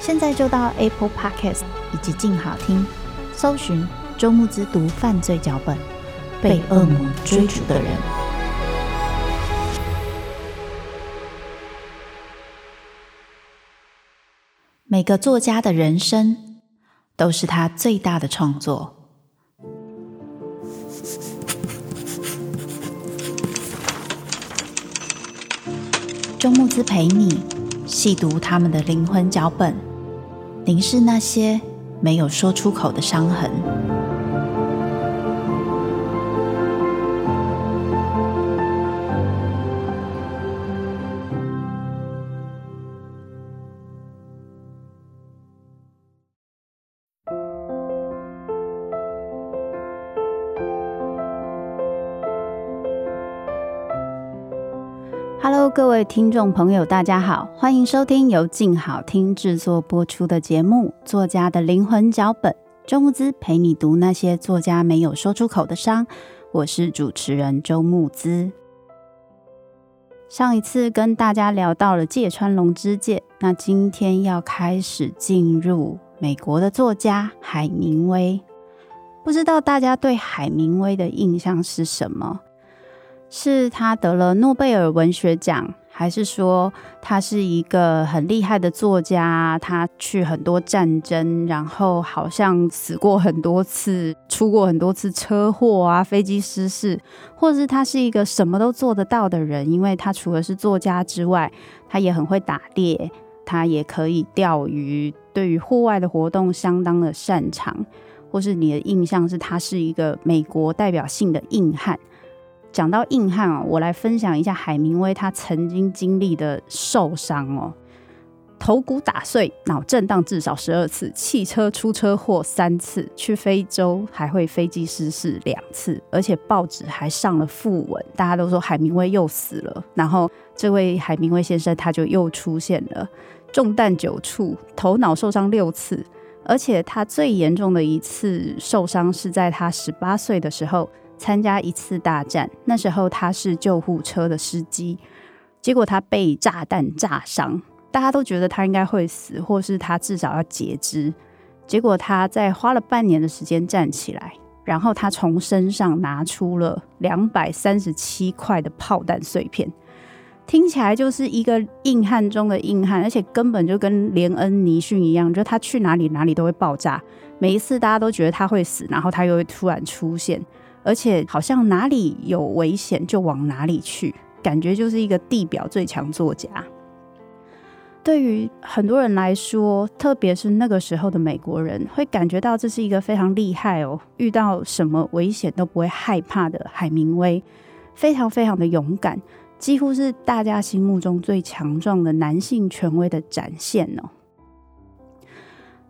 现在就到 Apple Podcast 以及静好听，搜寻周慕之读犯罪脚本，被恶魔追逐的人。每个作家的人生都是他最大的创作。周慕之陪你细读他们的灵魂脚本，凝视那些没有说出口的伤痕。各位听众朋友，大家好，欢迎收听由静好听制作播出的节目《作家的灵魂脚本》，周慕姿陪你读那些作家没有说出口的伤。我是主持人周慕姿。上一次跟大家聊到了芥川龙之介，那今天要开始进入美国的作家海明威。不知道大家对海明威的印象是什么？是他得了诺贝尔文学奖，还是说他是一个很厉害的作家？他去很多战争，然后好像死过很多次，出过很多次车祸啊，飞机失事，或者是他是一个什么都做得到的人？因为他除了是作家之外，他也很会打猎，他也可以钓鱼，对于户外的活动相当的擅长。或是你的印象是他是一个美国代表性的硬汉？讲到硬汉哦，我来分享一下海明威他曾经经历的受伤哦：头骨打碎，脑震荡至少十二次，汽车出车祸三次，去非洲还会飞机失事两次，而且报纸还上了副文，大家都说海明威又死了。然后这位海明威先生他就又出现了，中弹九处，头脑受伤六次，而且他最严重的一次受伤是在他十八岁的时候。参加一次大战，那时候他是救护车的司机，结果他被炸弹炸伤，大家都觉得他应该会死，或是他至少要截肢。结果他在花了半年的时间站起来，然后他从身上拿出了两百三十七块的炮弹碎片，听起来就是一个硬汉中的硬汉，而且根本就跟连恩尼逊一样，就他去哪里哪里都会爆炸。每一次大家都觉得他会死，然后他又会突然出现。而且好像哪里有危险就往哪里去，感觉就是一个地表最强作家。对于很多人来说，特别是那个时候的美国人，会感觉到这是一个非常厉害哦，遇到什么危险都不会害怕的海明威，非常非常的勇敢，几乎是大家心目中最强壮的男性权威的展现哦。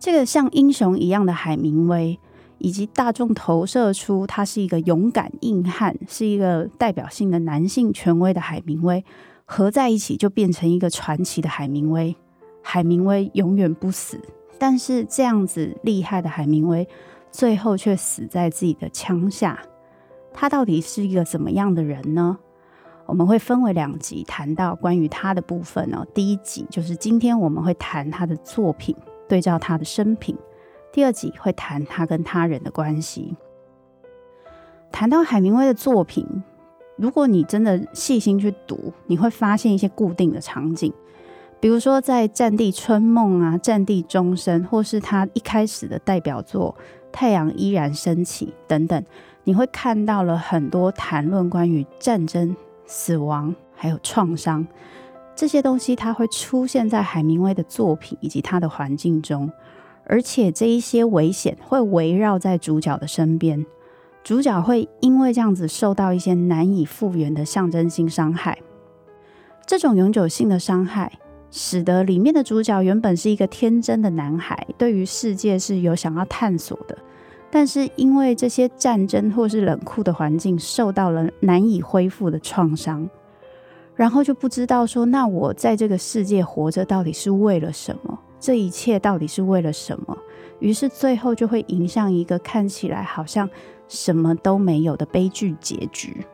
这个像英雄一样的海明威。以及大众投射出他是一个勇敢硬汉，是一个代表性的男性权威的海明威，合在一起就变成一个传奇的海明威。海明威永远不死，但是这样子厉害的海明威，最后却死在自己的枪下。他到底是一个怎么样的人呢？我们会分为两集谈到关于他的部分哦。第一集就是今天我们会谈他的作品，对照他的生平。第二集会谈他跟他人的关系。谈到海明威的作品，如果你真的细心去读，你会发现一些固定的场景，比如说在《战地春梦》啊，《战地钟声》，或是他一开始的代表作《太阳依然升起》等等，你会看到了很多谈论关于战争、死亡还有创伤。这些东西，它会出现在海明威的作品以及他的环境中，而且这一些危险会围绕在主角的身边，主角会因为这样子受到一些难以复原的象征性伤害，这种永久性的伤害。使得里面的主角原本是一个天真的男孩，对于世界是有想要探索的，但是因为这些战争或是冷酷的环境受到了难以恢复的创伤，然后就不知道说，那我在这个世界活着到底是为了什么？这一切到底是为了什么？于是最后就会迎向一个看起来好像什么都没有的悲剧结局。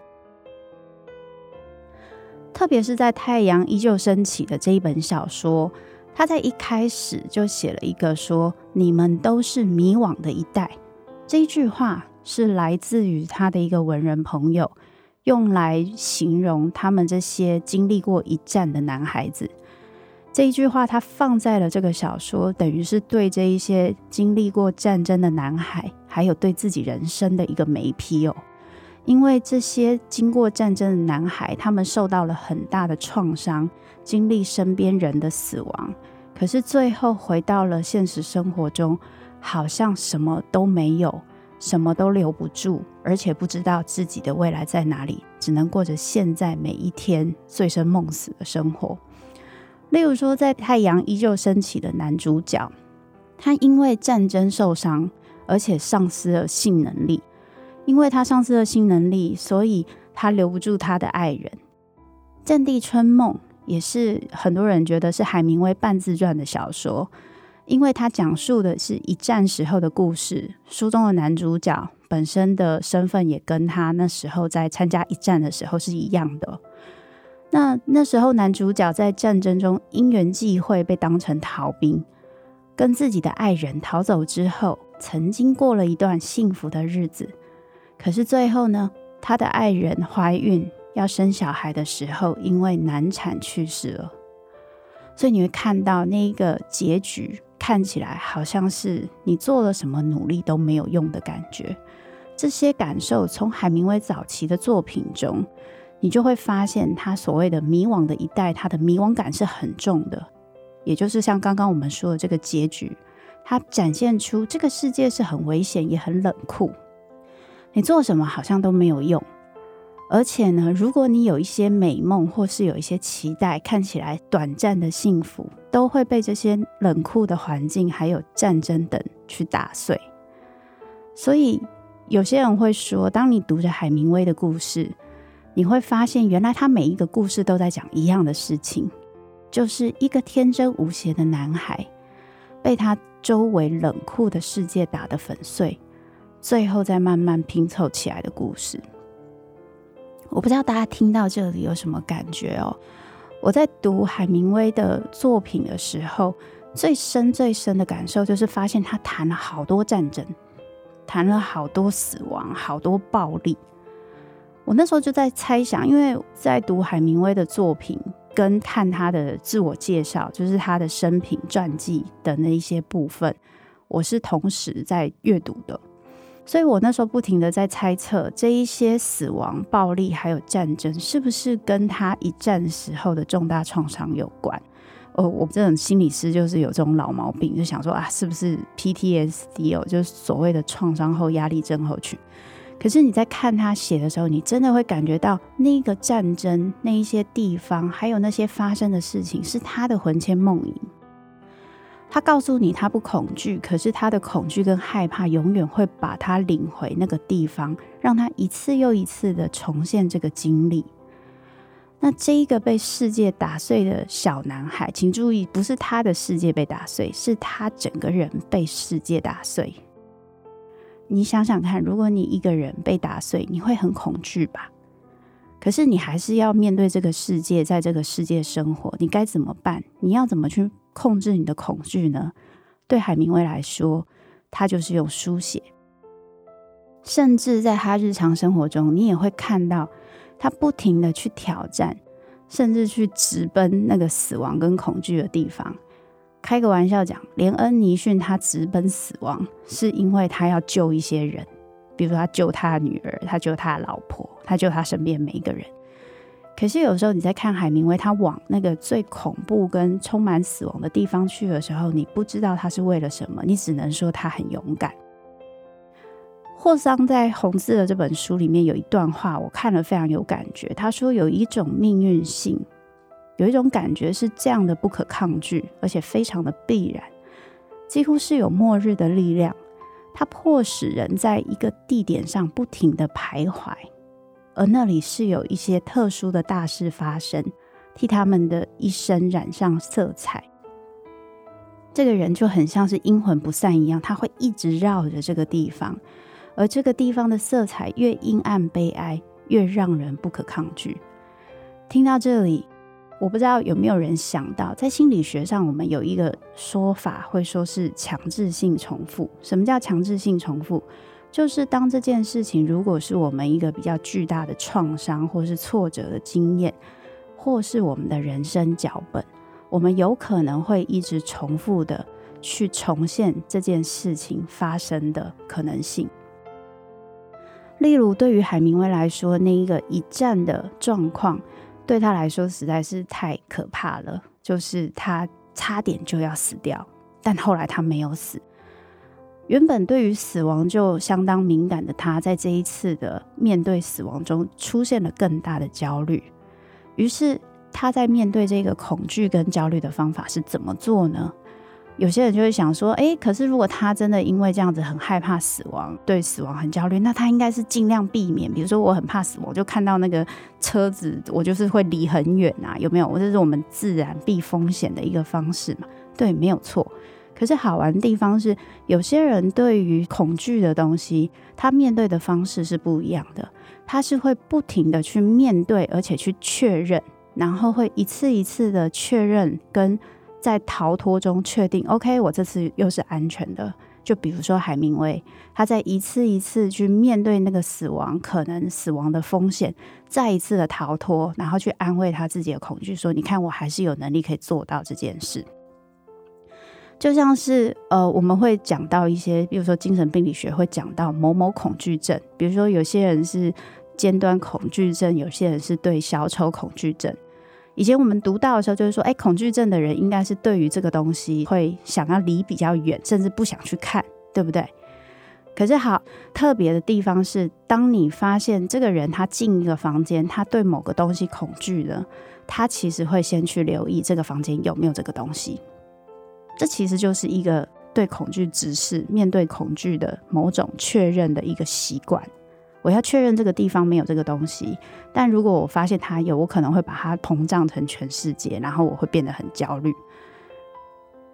特别是在《太阳依旧升起》的这一本小说，他在一开始就写了一个说：“你们都是迷惘的一代。”这一句话是来自于他的一个文人朋友，用来形容他们这些经历过一战的男孩子。这一句话他放在了这个小说，等于是对这一些经历过战争的男孩，还有对自己人生的一个眉批哦。因为这些经过战争的男孩，他们受到了很大的创伤，经历身边人的死亡，可是最后回到了现实生活中，好像什么都没有，什么都留不住，而且不知道自己的未来在哪里，只能过着现在每一天醉生梦死的生活。例如说，在《太阳依旧升起》的男主角，他因为战争受伤，而且丧失了性能力。因为他丧失了性能力，所以他留不住他的爱人。《战地春梦》也是很多人觉得是海明威半自传的小说，因为他讲述的是一战时候的故事。书中的男主角本身的身份也跟他那时候在参加一战的时候是一样的。那那时候男主角在战争中因缘际会被当成逃兵，跟自己的爱人逃走之后，曾经过了一段幸福的日子。可是最后呢，他的爱人怀孕要生小孩的时候，因为难产去世了。所以你会看到那一个结局，看起来好像是你做了什么努力都没有用的感觉。这些感受从海明威早期的作品中，你就会发现他所谓的迷惘的一代，他的迷惘感是很重的。也就是像刚刚我们说的这个结局，它展现出这个世界是很危险，也很冷酷。你做什么好像都没有用，而且呢，如果你有一些美梦或是有一些期待，看起来短暂的幸福，都会被这些冷酷的环境还有战争等去打碎。所以有些人会说，当你读着海明威的故事，你会发现原来他每一个故事都在讲一样的事情，就是一个天真无邪的男孩被他周围冷酷的世界打得粉碎。最后再慢慢拼凑起来的故事，我不知道大家听到这里有什么感觉哦。我在读海明威的作品的时候，最深最深的感受就是发现他谈了好多战争，谈了好多死亡，好多暴力。我那时候就在猜想，因为在读海明威的作品跟看他的自我介绍，就是他的生平传记的那一些部分，我是同时在阅读的。所以我那时候不停的在猜测，这一些死亡、暴力还有战争，是不是跟他一战时候的重大创伤有关？哦，我这种心理师就是有这种老毛病，就想说啊，是不是 PTSD 哦，就是所谓的创伤后压力症候群。可是你在看他写的时候，你真的会感觉到那个战争、那一些地方，还有那些发生的事情，是他的魂牵梦萦。他告诉你他不恐惧，可是他的恐惧跟害怕永远会把他领回那个地方，让他一次又一次的重现这个经历。那这一个被世界打碎的小男孩，请注意，不是他的世界被打碎，是他整个人被世界打碎。你想想看，如果你一个人被打碎，你会很恐惧吧？可是你还是要面对这个世界，在这个世界生活，你该怎么办？你要怎么去？控制你的恐惧呢？对海明威来说，他就是用书写。甚至在他日常生活中，你也会看到他不停的去挑战甚至去直奔那个死亡跟恐惧的地方。开个玩笑讲，连恩尼逊他直奔死亡，是因为他要救一些人，比如他救他的女儿，他救他的老婆，他救他身边每一个人。可是有时候你在看海明威，他往那个最恐怖跟充满死亡的地方去的时候，你不知道他是为了什么，你只能说他很勇敢。霍桑在《红字》的这本书里面有一段话，我看了非常有感觉。他说有一种命运性，有一种感觉是这样的不可抗拒，而且非常的必然，几乎是有末日的力量，它迫使人在一个地点上不停的徘徊。而那里是有一些特殊的大事发生，替他们的一生染上色彩。这个人就很像是阴魂不散一样，他会一直绕着这个地方，而这个地方的色彩越阴暗悲哀，越让人不可抗拒。听到这里，我不知道有没有人想到，在心理学上，我们有一个说法，会说是强制性重复。什么叫强制性重复？就是当这件事情如果是我们一个比较巨大的创伤，或是挫折的经验，或是我们的人生脚本，我们有可能会一直重复的去重现这件事情发生的可能性。例如，对于海明威来说，那一个一战的状况对他来说实在是太可怕了，就是他差点就要死掉，但后来他没有死。原本对于死亡就相当敏感的他，在这一次的面对死亡中出现了更大的焦虑。于是他在面对这个恐惧跟焦虑的方法是怎么做呢？有些人就会想说：诶，可是如果他真的因为这样子很害怕死亡，对死亡很焦虑，那他应该是尽量避免。比如说，我很怕死亡，就看到那个车子，我就是会离很远啊，有没有？这是我们自然避风险的一个方式嘛？对，没有错。可是好玩的地方是，有些人对于恐惧的东西，他面对的方式是不一样的。他是会不停的去面对，而且去确认，然后会一次一次的确认，跟在逃脱中确定，OK，我这次又是安全的。就比如说海明威，他在一次一次去面对那个死亡，可能死亡的风险，再一次的逃脱，然后去安慰他自己的恐惧，说：“你看，我还是有能力可以做到这件事。”就像是呃，我们会讲到一些，比如说精神病理学会讲到某某恐惧症，比如说有些人是尖端恐惧症，有些人是对小丑恐惧症。以前我们读到的时候，就是说，哎，恐惧症的人应该是对于这个东西会想要离比较远，甚至不想去看，对不对？可是好特别的地方是，当你发现这个人他进一个房间，他对某个东西恐惧了，他其实会先去留意这个房间有没有这个东西。这其实就是一个对恐惧直视、面对恐惧的某种确认的一个习惯。我要确认这个地方没有这个东西，但如果我发现它有，我可能会把它膨胀成全世界，然后我会变得很焦虑。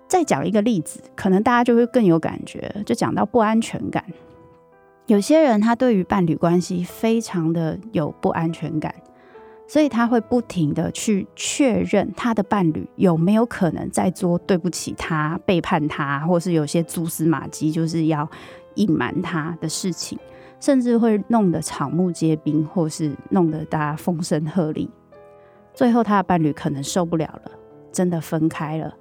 再讲一个例子，可能大家就会更有感觉，就讲到不安全感。有些人他对于伴侣关系非常的有不安全感。所以他会不停的去确认他的伴侣有没有可能在做对不起他、背叛他，或是有些蛛丝马迹，就是要隐瞒他的事情，甚至会弄得草木皆兵，或是弄得大家风声鹤唳。最后他的伴侣可能受不了了，真的分开了。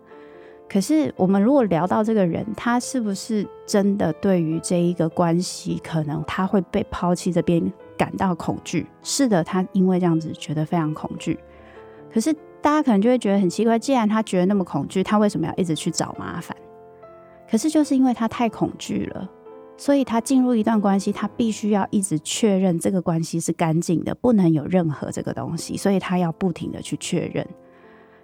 可是我们如果聊到这个人，他是不是真的对于这一个关系，可能他会被抛弃这边？感到恐惧，是的，他因为这样子觉得非常恐惧。可是大家可能就会觉得很奇怪，既然他觉得那么恐惧，他为什么要一直去找麻烦？可是就是因为他太恐惧了，所以他进入一段关系，他必须要一直确认这个关系是干净的，不能有任何这个东西，所以他要不停的去确认。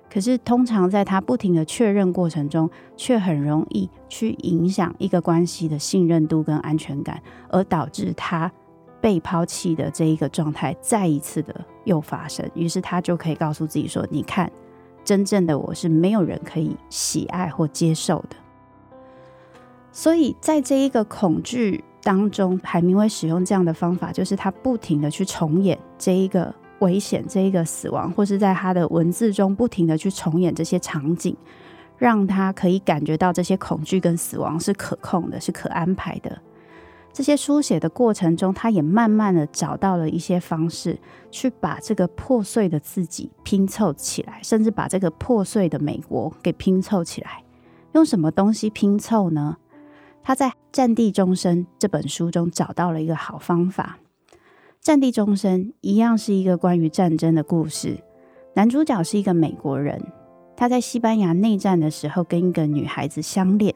可是通常在他不停的确认过程中，却很容易去影响一个关系的信任度跟安全感，而导致他。被抛弃的这一个状态再一次的又发生，于是他就可以告诉自己说：“你看，真正的我是没有人可以喜爱或接受的。”所以，在这一个恐惧当中，海明威使用这样的方法，就是他不停的去重演这一个危险、这一个死亡，或是在他的文字中不停的去重演这些场景，让他可以感觉到这些恐惧跟死亡是可控的，是可安排的。这些书写的过程中，他也慢慢的找到了一些方式，去把这个破碎的自己拼凑起来，甚至把这个破碎的美国给拼凑起来。用什么东西拼凑呢？他在《战地钟声》这本书中找到了一个好方法。《战地钟声》一样是一个关于战争的故事，男主角是一个美国人，他在西班牙内战的时候跟一个女孩子相恋。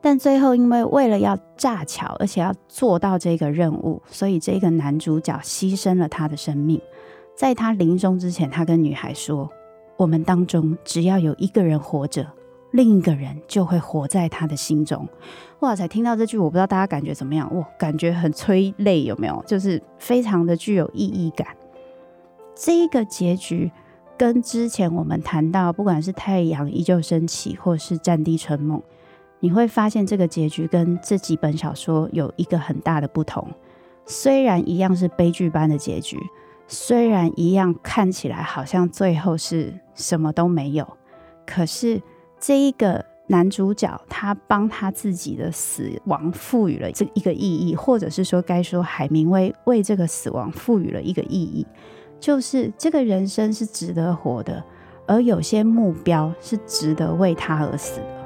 但最后，因为为了要炸桥，而且要做到这个任务，所以这个男主角牺牲了他的生命。在他临终之前，他跟女孩说：“我们当中只要有一个人活着，另一个人就会活在他的心中。”哇！才听到这句，我不知道大家感觉怎么样？哇，感觉很催泪，有没有？就是非常的具有意义感。这个结局跟之前我们谈到，不管是太阳依旧升起，或是战地春梦。你会发现这个结局跟这几本小说有一个很大的不同。虽然一样是悲剧般的结局，虽然一样看起来好像最后是什么都没有，可是这一个男主角他帮他自己的死亡赋予了这一个意义，或者是说该说海明威为这个死亡赋予了一个意义，就是这个人生是值得活的，而有些目标是值得为他而死的。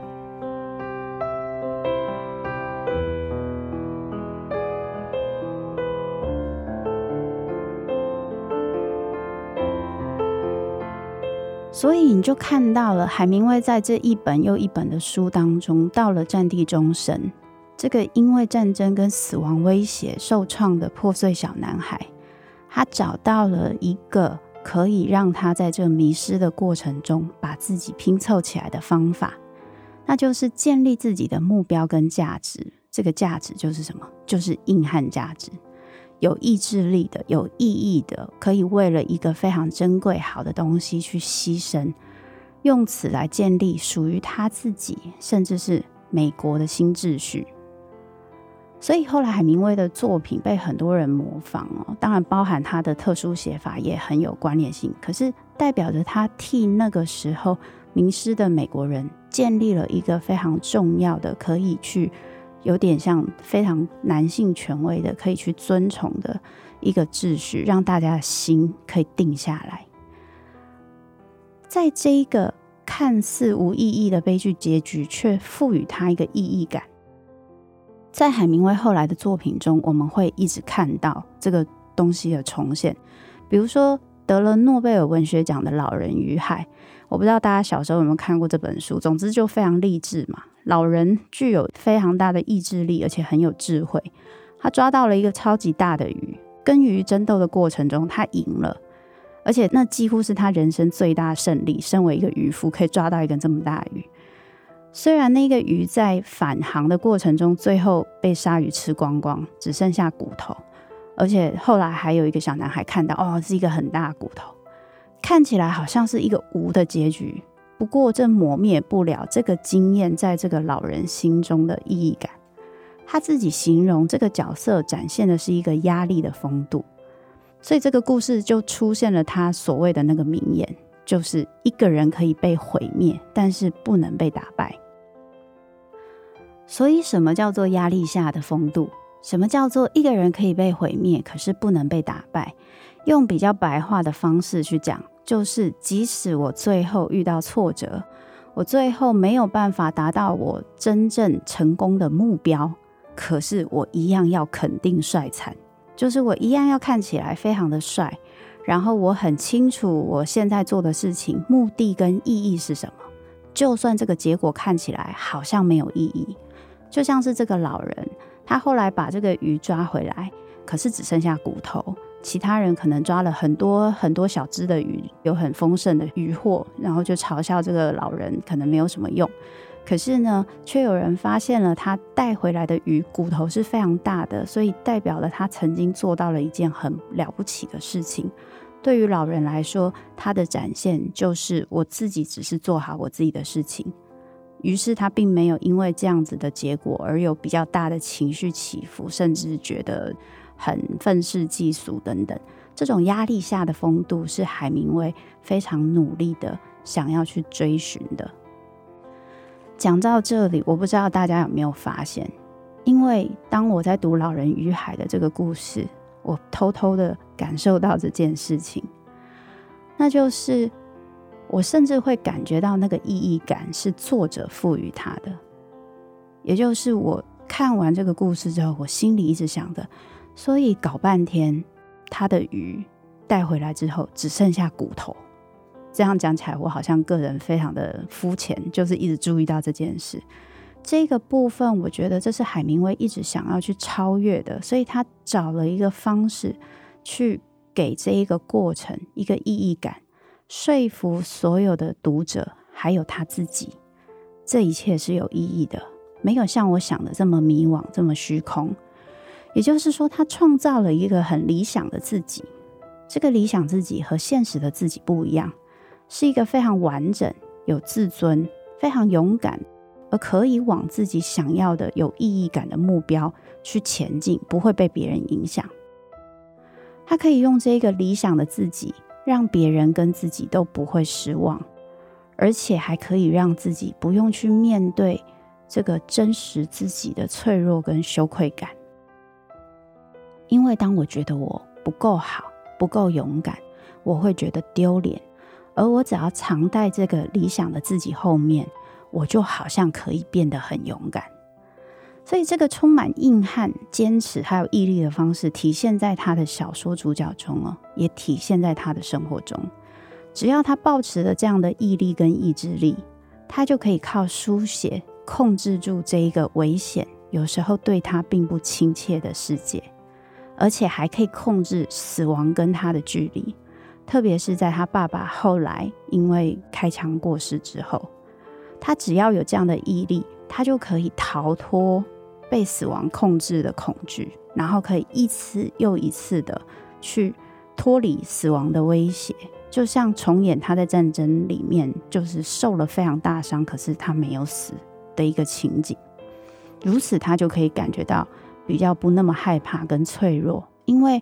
所以你就看到了海明威在这一本又一本的书当中，到了战地钟声，这个因为战争跟死亡威胁受创的破碎小男孩，他找到了一个可以让他在这迷失的过程中把自己拼凑起来的方法，那就是建立自己的目标跟价值。这个价值就是什么？就是硬汉价值。有意志力的、有意义的，可以为了一个非常珍贵、好的东西去牺牲，用此来建立属于他自己，甚至是美国的新秩序。所以后来海明威的作品被很多人模仿哦，当然包含他的特殊写法也很有关联性。可是代表着他替那个时候迷失的美国人建立了一个非常重要的可以去。有点像非常男性权威的，可以去尊崇的一个秩序，让大家的心可以定下来。在这一个看似无意义的悲剧结局，却赋予它一个意义感。在海明威后来的作品中，我们会一直看到这个东西的重现。比如说，得了诺贝尔文学奖的《老人与海》，我不知道大家小时候有没有看过这本书。总之，就非常励志嘛。老人具有非常大的意志力，而且很有智慧。他抓到了一个超级大的鱼，跟鱼争斗的过程中，他赢了，而且那几乎是他人生最大胜利。身为一个渔夫，可以抓到一个这么大鱼。虽然那个鱼在返航的过程中，最后被鲨鱼吃光光，只剩下骨头，而且后来还有一个小男孩看到，哦，是一个很大的骨头，看起来好像是一个无的结局。不过，这磨灭不了这个经验在这个老人心中的意义感。他自己形容这个角色展现的是一个压力的风度，所以这个故事就出现了他所谓的那个名言，就是一个人可以被毁灭，但是不能被打败。所以，什么叫做压力下的风度？什么叫做一个人可以被毁灭，可是不能被打败？用比较白话的方式去讲。就是，即使我最后遇到挫折，我最后没有办法达到我真正成功的目标，可是我一样要肯定帅惨，就是我一样要看起来非常的帅，然后我很清楚我现在做的事情目的跟意义是什么，就算这个结果看起来好像没有意义，就像是这个老人，他后来把这个鱼抓回来，可是只剩下骨头。其他人可能抓了很多很多小只的鱼，有很丰盛的渔获，然后就嘲笑这个老人可能没有什么用。可是呢，却有人发现了他带回来的鱼骨头是非常大的，所以代表了他曾经做到了一件很了不起的事情。对于老人来说，他的展现就是我自己只是做好我自己的事情。于是他并没有因为这样子的结果而有比较大的情绪起伏，甚至觉得。很愤世嫉俗等等，这种压力下的风度是海明威非常努力的想要去追寻的。讲到这里，我不知道大家有没有发现，因为当我在读《老人与海》的这个故事，我偷偷的感受到这件事情，那就是我甚至会感觉到那个意义感是作者赋予他的，也就是我看完这个故事之后，我心里一直想的，所以搞半天，他的鱼带回来之后只剩下骨头。这样讲起来，我好像个人非常的肤浅，就是一直注意到这件事。这个部分，我觉得这是海明威一直想要去超越的，所以他找了一个方式去给这一个过程一个意义感，说服所有的读者，还有他自己，这一切是有意义的，没有像我想的这么迷惘，这么虚空。也就是说，他创造了一个很理想的自己，这个理想自己和现实的自己不一样。是一个非常完整、有自尊、非常勇敢，而可以往自己想要的有意义感的目标去前进，不会被别人影响。他可以用这个理想的自己，让别人跟自己都不会失望，而且还可以让自己不用去面对这个真实自己的脆弱跟羞愧感。因为当我觉得我不够好、不够勇敢，我会觉得丢脸。而我只要常在这个理想的自己后面，我就好像可以变得很勇敢。所以，这个充满硬汉、坚持还有毅力的方式，体现在他的小说主角中哦，也体现在他的生活中。只要他抱持了这样的毅力跟意志力，他就可以靠书写控制住这一个危险，有时候对他并不亲切的世界，而且还可以控制死亡跟他的距离。特别是在他爸爸后来因为开枪过世之后，他只要有这样的毅力，他就可以逃脱被死亡控制的恐惧，然后可以一次又一次的去脱离死亡的威胁，就像重演他在战争里面就是受了非常大伤，可是他没有死的一个情景。如此，他就可以感觉到比较不那么害怕跟脆弱，因为。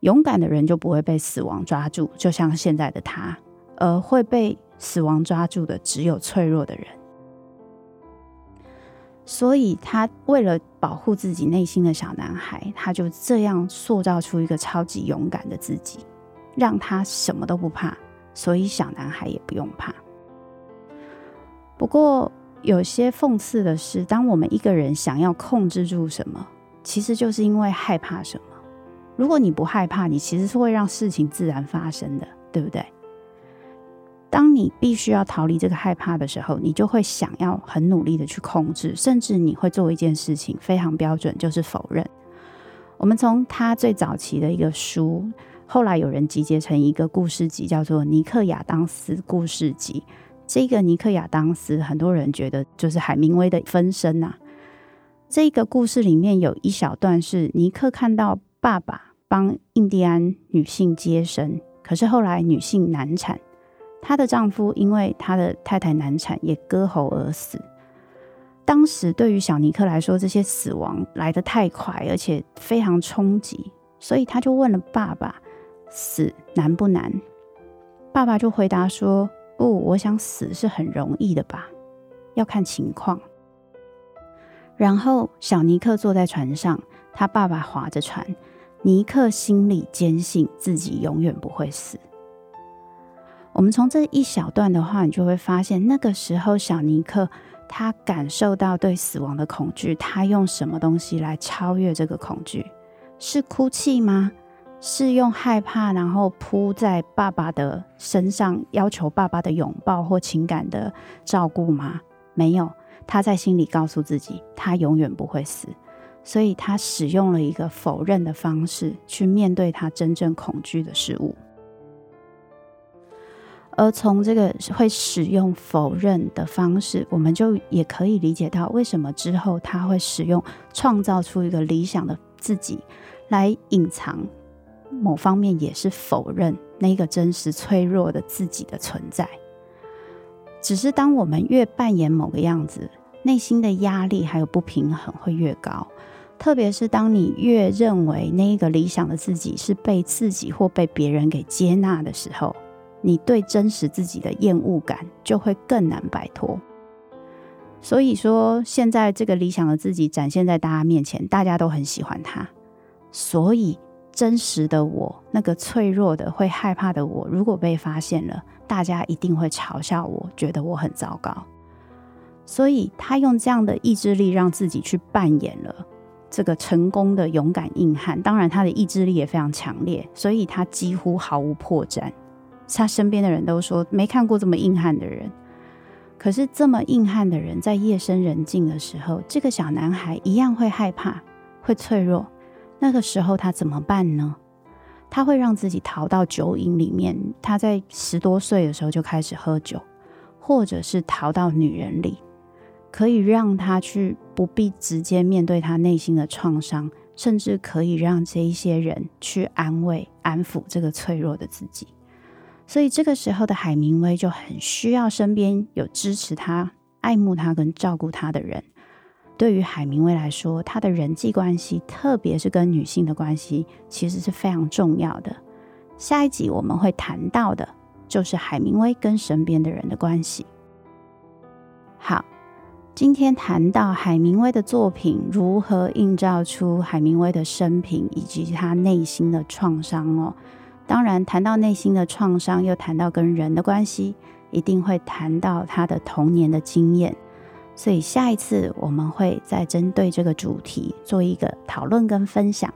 勇敢的人就不会被死亡抓住，就像现在的他，而会被死亡抓住的只有脆弱的人。所以，他为了保护自己内心的小男孩，他就这样塑造出一个超级勇敢的自己，让他什么都不怕，所以小男孩也不用怕。不过，有些讽刺的是，当我们一个人想要控制住什么，其实就是因为害怕什么。如果你不害怕，你其实是会让事情自然发生的，对不对？当你必须要逃离这个害怕的时候，你就会想要很努力的去控制，甚至你会做一件事情非常标准，就是否认。我们从他最早期的一个书，后来有人集结成一个故事集，叫做《尼克亚当斯故事集》。这个尼克亚当斯，很多人觉得就是海明威的分身呐。这个故事里面有一小段是尼克看到爸爸。帮印第安女性接生，可是后来女性难产，她的丈夫因为他的太太难产也割喉而死。当时对于小尼克来说，这些死亡来得太快，而且非常冲击，所以他就问了爸爸：“死难不难？”爸爸就回答说：“不，我想死是很容易的吧，要看情况。”然后小尼克坐在船上，他爸爸划着船。尼克心里坚信自己永远不会死。我们从这一小段的话，你就会发现，那个时候小尼克他感受到对死亡的恐惧，他用什么东西来超越这个恐惧？是哭泣吗？是用害怕，然后扑在爸爸的身上，要求爸爸的拥抱或情感的照顾吗？没有，他在心里告诉自己，他永远不会死。所以他使用了一个否认的方式去面对他真正恐惧的事物，而从这个会使用否认的方式，我们就也可以理解到为什么之后他会使用创造出一个理想的自己来隐藏某方面，也是否认那个真实脆弱的自己的存在。只是当我们越扮演某个样子，内心的压力还有不平衡会越高。特别是当你越认为那一个理想的自己是被自己或被别人给接纳的时候，你对真实自己的厌恶感就会更难摆脱。所以说，现在这个理想的自己展现在大家面前，大家都很喜欢他。所以，真实的我，那个脆弱的、会害怕的我，如果被发现了，大家一定会嘲笑我，觉得我很糟糕。所以，他用这样的意志力，让自己去扮演了这个成功的勇敢硬汉。当然，他的意志力也非常强烈，所以他几乎毫无破绽。他身边的人都说没看过这么硬汉的人，可是这么硬汉的人，在夜深人静的时候，这个小男孩一样会害怕，会脆弱。那个时候他怎么办呢？他会让自己逃到酒瘾里面。他在十多岁的时候就开始喝酒，或者是逃到女人里，可以让他去不必直接面对他内心的创伤，甚至可以让这一些人去安慰、安抚这个脆弱的自己。所以这个时候的海明威就很需要身边有支持他、爱慕他跟照顾他的人。对于海明威来说，他的人际关系，特别是跟女性的关系，其实是非常重要的。下一集我们会谈到的，就是海明威跟身边的人的关系。好，今天谈到海明威的作品如何映照出海明威的生平以及他内心的创伤哦。当然，谈到内心的创伤，又谈到跟人的关系，一定会谈到他的童年的经验。所以下一次我们会再针对这个主题做一个讨论跟分享。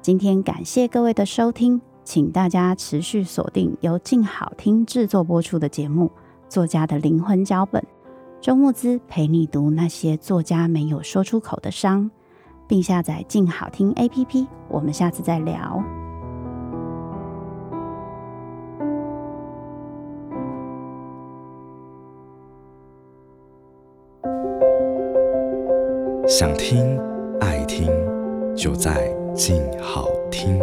今天感谢各位的收听，请大家持续锁定由静好听制作播出的节目《作家的灵魂脚本》，周木姿陪你读那些作家没有说出口的伤，并下载静好听 APP。我们下次再聊。想听、爱听，就在静好听。